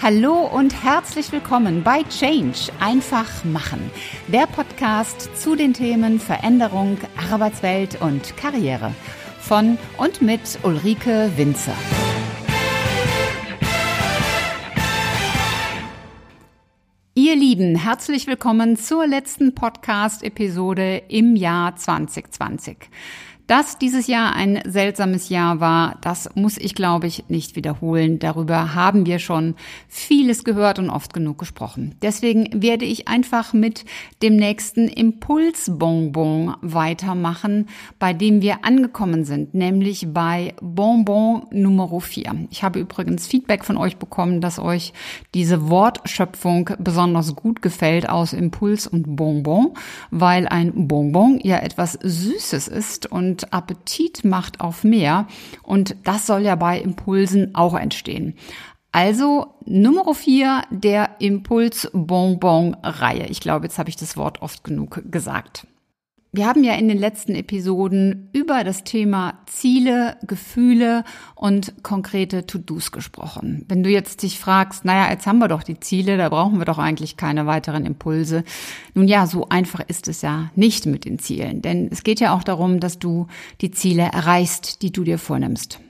Hallo und herzlich willkommen bei Change einfach machen, der Podcast zu den Themen Veränderung, Arbeitswelt und Karriere von und mit Ulrike Winzer. Ihr Lieben, herzlich willkommen zur letzten Podcast-Episode im Jahr 2020. Dass dieses Jahr ein seltsames Jahr war, das muss ich, glaube ich, nicht wiederholen. Darüber haben wir schon vieles gehört und oft genug gesprochen. Deswegen werde ich einfach mit dem nächsten Impulsbonbon weitermachen, bei dem wir angekommen sind, nämlich bei Bonbon Nummer 4. Ich habe übrigens Feedback von euch bekommen, dass euch diese Wortschöpfung besonders gut gefällt aus Impuls und Bonbon, weil ein Bonbon ja etwas Süßes ist und und Appetit macht auf mehr. Und das soll ja bei Impulsen auch entstehen. Also Nummer vier der Impuls-Bonbon-Reihe. Ich glaube, jetzt habe ich das Wort oft genug gesagt. Wir haben ja in den letzten Episoden über das Thema Ziele, Gefühle und konkrete To-Dos gesprochen. Wenn du jetzt dich fragst, naja, jetzt haben wir doch die Ziele, da brauchen wir doch eigentlich keine weiteren Impulse. Nun ja, so einfach ist es ja nicht mit den Zielen, denn es geht ja auch darum, dass du die Ziele erreichst, die du dir vornimmst.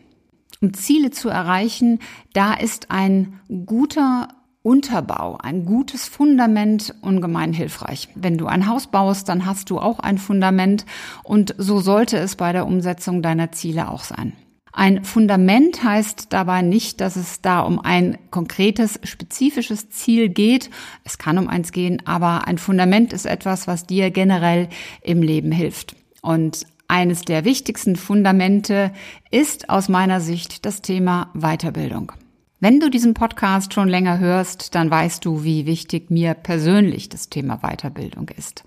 Um Ziele zu erreichen, da ist ein guter Unterbau, ein gutes Fundament ungemein hilfreich. Wenn du ein Haus baust, dann hast du auch ein Fundament und so sollte es bei der Umsetzung deiner Ziele auch sein. Ein Fundament heißt dabei nicht, dass es da um ein konkretes, spezifisches Ziel geht. Es kann um eins gehen, aber ein Fundament ist etwas, was dir generell im Leben hilft. Und eines der wichtigsten Fundamente ist aus meiner Sicht das Thema Weiterbildung. Wenn du diesen Podcast schon länger hörst, dann weißt du, wie wichtig mir persönlich das Thema Weiterbildung ist.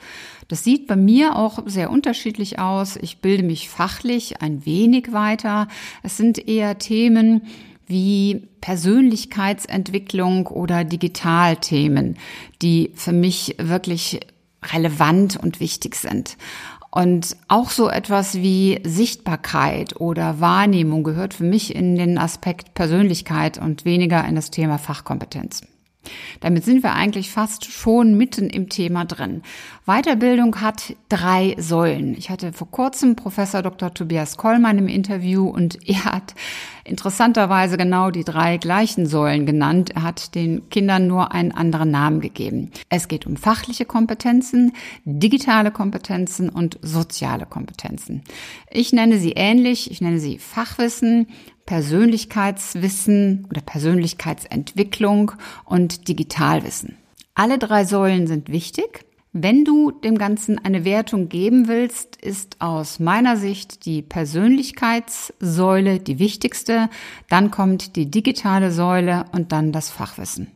Das sieht bei mir auch sehr unterschiedlich aus. Ich bilde mich fachlich ein wenig weiter. Es sind eher Themen wie Persönlichkeitsentwicklung oder Digitalthemen, die für mich wirklich relevant und wichtig sind. Und auch so etwas wie Sichtbarkeit oder Wahrnehmung gehört für mich in den Aspekt Persönlichkeit und weniger in das Thema Fachkompetenz. Damit sind wir eigentlich fast schon mitten im Thema drin. Weiterbildung hat drei Säulen. Ich hatte vor kurzem Professor Dr. Tobias Kollmann im Interview und er hat interessanterweise genau die drei gleichen Säulen genannt. Er hat den Kindern nur einen anderen Namen gegeben. Es geht um fachliche Kompetenzen, digitale Kompetenzen und soziale Kompetenzen. Ich nenne sie ähnlich. Ich nenne sie Fachwissen, Persönlichkeitswissen oder Persönlichkeitsentwicklung und Digitalwissen. Alle drei Säulen sind wichtig. Wenn du dem Ganzen eine Wertung geben willst, ist aus meiner Sicht die Persönlichkeitssäule die wichtigste, dann kommt die digitale Säule und dann das Fachwissen.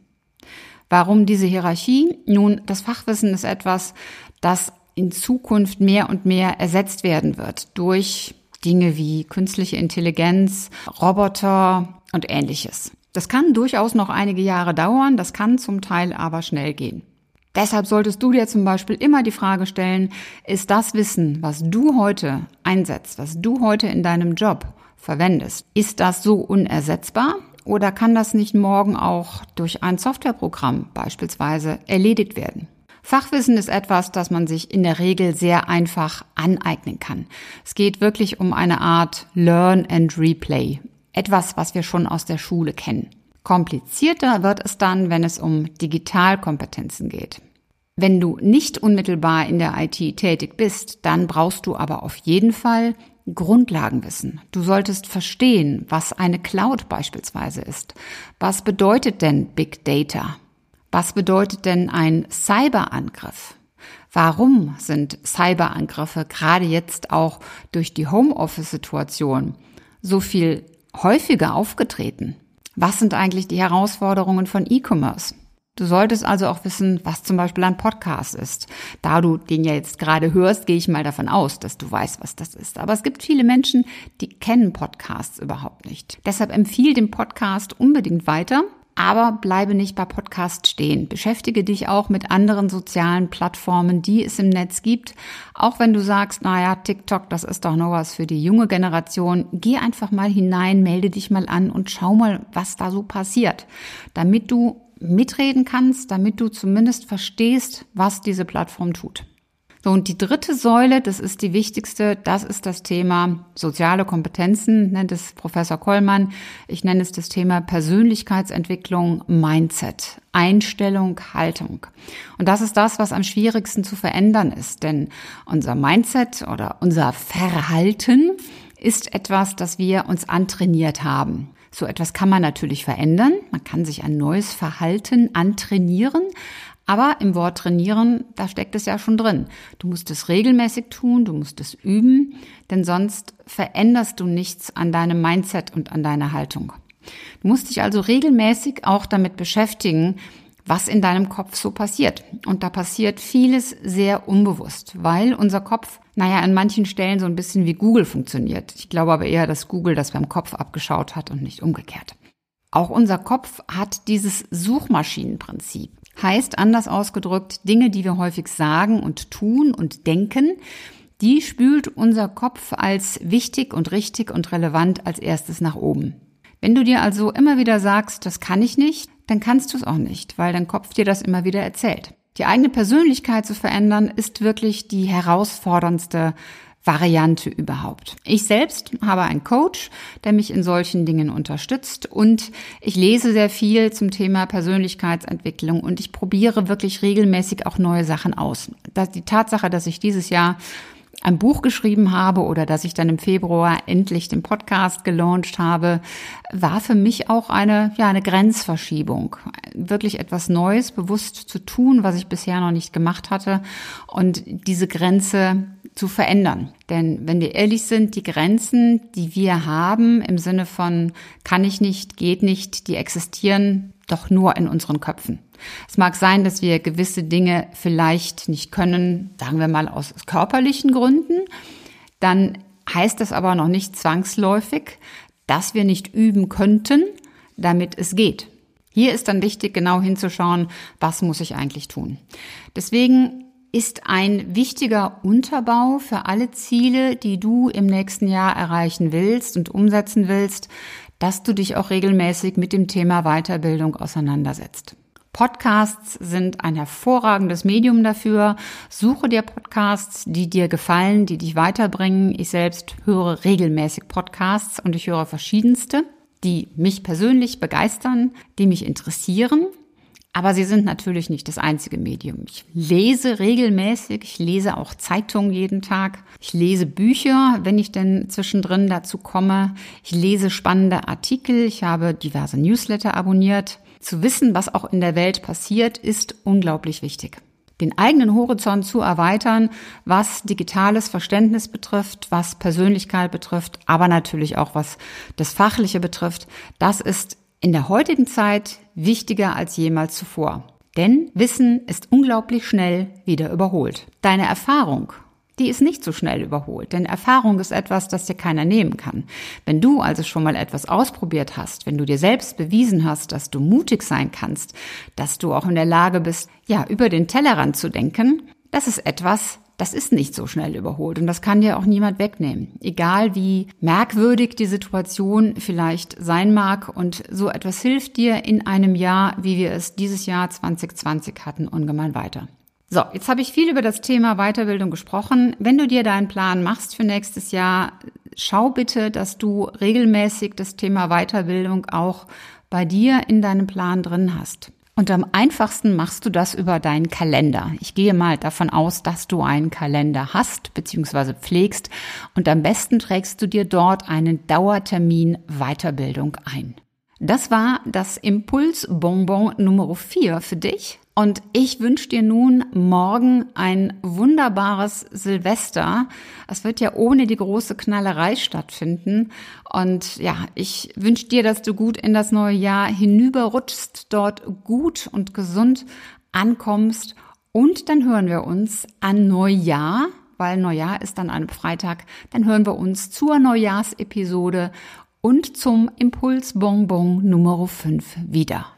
Warum diese Hierarchie? Nun, das Fachwissen ist etwas, das in Zukunft mehr und mehr ersetzt werden wird durch Dinge wie künstliche Intelligenz, Roboter und ähnliches. Das kann durchaus noch einige Jahre dauern, das kann zum Teil aber schnell gehen. Deshalb solltest du dir zum Beispiel immer die Frage stellen, ist das Wissen, was du heute einsetzt, was du heute in deinem Job verwendest, ist das so unersetzbar oder kann das nicht morgen auch durch ein Softwareprogramm beispielsweise erledigt werden? Fachwissen ist etwas, das man sich in der Regel sehr einfach aneignen kann. Es geht wirklich um eine Art Learn and Replay. Etwas, was wir schon aus der Schule kennen. Komplizierter wird es dann, wenn es um Digitalkompetenzen geht. Wenn du nicht unmittelbar in der IT tätig bist, dann brauchst du aber auf jeden Fall Grundlagenwissen. Du solltest verstehen, was eine Cloud beispielsweise ist. Was bedeutet denn Big Data? Was bedeutet denn ein Cyberangriff? Warum sind Cyberangriffe gerade jetzt auch durch die Homeoffice-Situation so viel häufiger aufgetreten? Was sind eigentlich die Herausforderungen von E-Commerce? Du solltest also auch wissen, was zum Beispiel ein Podcast ist. Da du den ja jetzt gerade hörst, gehe ich mal davon aus, dass du weißt, was das ist. Aber es gibt viele Menschen, die kennen Podcasts überhaupt nicht. Deshalb empfiehl den Podcast unbedingt weiter Aber bleibe nicht bei Podcast stehen. Beschäftige dich auch mit anderen sozialen Plattformen, die es im Netz gibt. Auch wenn du sagst, naja, TikTok, das ist doch noch was für die junge Generation. Geh einfach mal hinein, melde dich mal an und schau mal, was da so passiert. Damit du mitreden kannst, damit du zumindest verstehst, was diese Plattform tut. So, und die dritte Säule, das ist die wichtigste, das ist das Thema soziale Kompetenzen, nennt es Professor Kollmann. Ich nenne es das Thema Persönlichkeitsentwicklung, Mindset, Einstellung, Haltung. Und das ist das, was am schwierigsten zu verändern ist, denn unser Mindset oder unser Verhalten ist etwas, das wir uns antrainiert haben. So etwas kann man natürlich verändern. Man kann sich ein neues Verhalten antrainieren. Aber im Wort trainieren, da steckt es ja schon drin. Du musst es regelmäßig tun, du musst es üben, denn sonst veränderst du nichts an deinem Mindset und an deiner Haltung. Du musst dich also regelmäßig auch damit beschäftigen, was in deinem Kopf so passiert. Und da passiert vieles sehr unbewusst, weil unser Kopf, naja, an manchen Stellen so ein bisschen wie Google funktioniert. Ich glaube aber eher, dass Google das beim Kopf abgeschaut hat und nicht umgekehrt. Auch unser Kopf hat dieses Suchmaschinenprinzip. Heißt anders ausgedrückt, Dinge, die wir häufig sagen und tun und denken, die spült unser Kopf als wichtig und richtig und relevant als erstes nach oben. Wenn du dir also immer wieder sagst, das kann ich nicht, dann kannst du es auch nicht, weil dein Kopf dir das immer wieder erzählt. Die eigene Persönlichkeit zu verändern, ist wirklich die herausforderndste Variante überhaupt. Ich selbst habe einen Coach, der mich in solchen Dingen unterstützt und ich lese sehr viel zum Thema Persönlichkeitsentwicklung und ich probiere wirklich regelmäßig auch neue Sachen aus. Das, die Tatsache, dass ich dieses Jahr ein Buch geschrieben habe oder dass ich dann im Februar endlich den Podcast gelauncht habe, war für mich auch eine, ja, eine Grenzverschiebung. Wirklich etwas Neues, bewusst zu tun, was ich bisher noch nicht gemacht hatte und diese Grenze zu verändern. Denn wenn wir ehrlich sind, die Grenzen, die wir haben im Sinne von kann ich nicht, geht nicht, die existieren doch nur in unseren Köpfen. Es mag sein, dass wir gewisse Dinge vielleicht nicht können, sagen wir mal aus körperlichen Gründen. Dann heißt das aber noch nicht zwangsläufig, dass wir nicht üben könnten, damit es geht. Hier ist dann wichtig, genau hinzuschauen, was muss ich eigentlich tun. Deswegen ist ein wichtiger Unterbau für alle Ziele, die du im nächsten Jahr erreichen willst und umsetzen willst, dass du dich auch regelmäßig mit dem Thema Weiterbildung auseinandersetzt. Podcasts sind ein hervorragendes Medium dafür. Suche dir Podcasts, die dir gefallen, die dich weiterbringen. Ich selbst höre regelmäßig Podcasts und ich höre verschiedenste, die mich persönlich begeistern, die mich interessieren. Aber sie sind natürlich nicht das einzige Medium. Ich lese regelmäßig, ich lese auch Zeitungen jeden Tag. Ich lese Bücher, wenn ich denn zwischendrin dazu komme. Ich lese spannende Artikel. Ich habe diverse Newsletter abonniert. Zu wissen, was auch in der Welt passiert, ist unglaublich wichtig. Den eigenen Horizont zu erweitern, was digitales Verständnis betrifft, was Persönlichkeit betrifft, aber natürlich auch was das Fachliche betrifft, das ist in der heutigen Zeit wichtiger als jemals zuvor. Denn Wissen ist unglaublich schnell wieder überholt. Deine Erfahrung die ist nicht so schnell überholt, denn Erfahrung ist etwas, das dir keiner nehmen kann. Wenn du also schon mal etwas ausprobiert hast, wenn du dir selbst bewiesen hast, dass du mutig sein kannst, dass du auch in der Lage bist, ja, über den Tellerrand zu denken, das ist etwas, das ist nicht so schnell überholt und das kann dir auch niemand wegnehmen. Egal wie merkwürdig die Situation vielleicht sein mag und so etwas hilft dir in einem Jahr, wie wir es dieses Jahr 2020 hatten, ungemein weiter. So, jetzt habe ich viel über das Thema Weiterbildung gesprochen. Wenn du dir deinen Plan machst für nächstes Jahr, schau bitte, dass du regelmäßig das Thema Weiterbildung auch bei dir in deinem Plan drin hast. Und am einfachsten machst du das über deinen Kalender. Ich gehe mal davon aus, dass du einen Kalender hast bzw. pflegst und am besten trägst du dir dort einen Dauertermin Weiterbildung ein. Das war das Impulsbonbon Nummer 4 für dich. Und ich wünsche dir nun morgen ein wunderbares Silvester. Es wird ja ohne die große Knallerei stattfinden. Und ja, ich wünsche dir, dass du gut in das neue Jahr hinüberrutschst, dort gut und gesund ankommst. Und dann hören wir uns an Neujahr, weil Neujahr ist dann ein Freitag. Dann hören wir uns zur Neujahrsepisode und zum Impulsbonbon Nummer 5 wieder.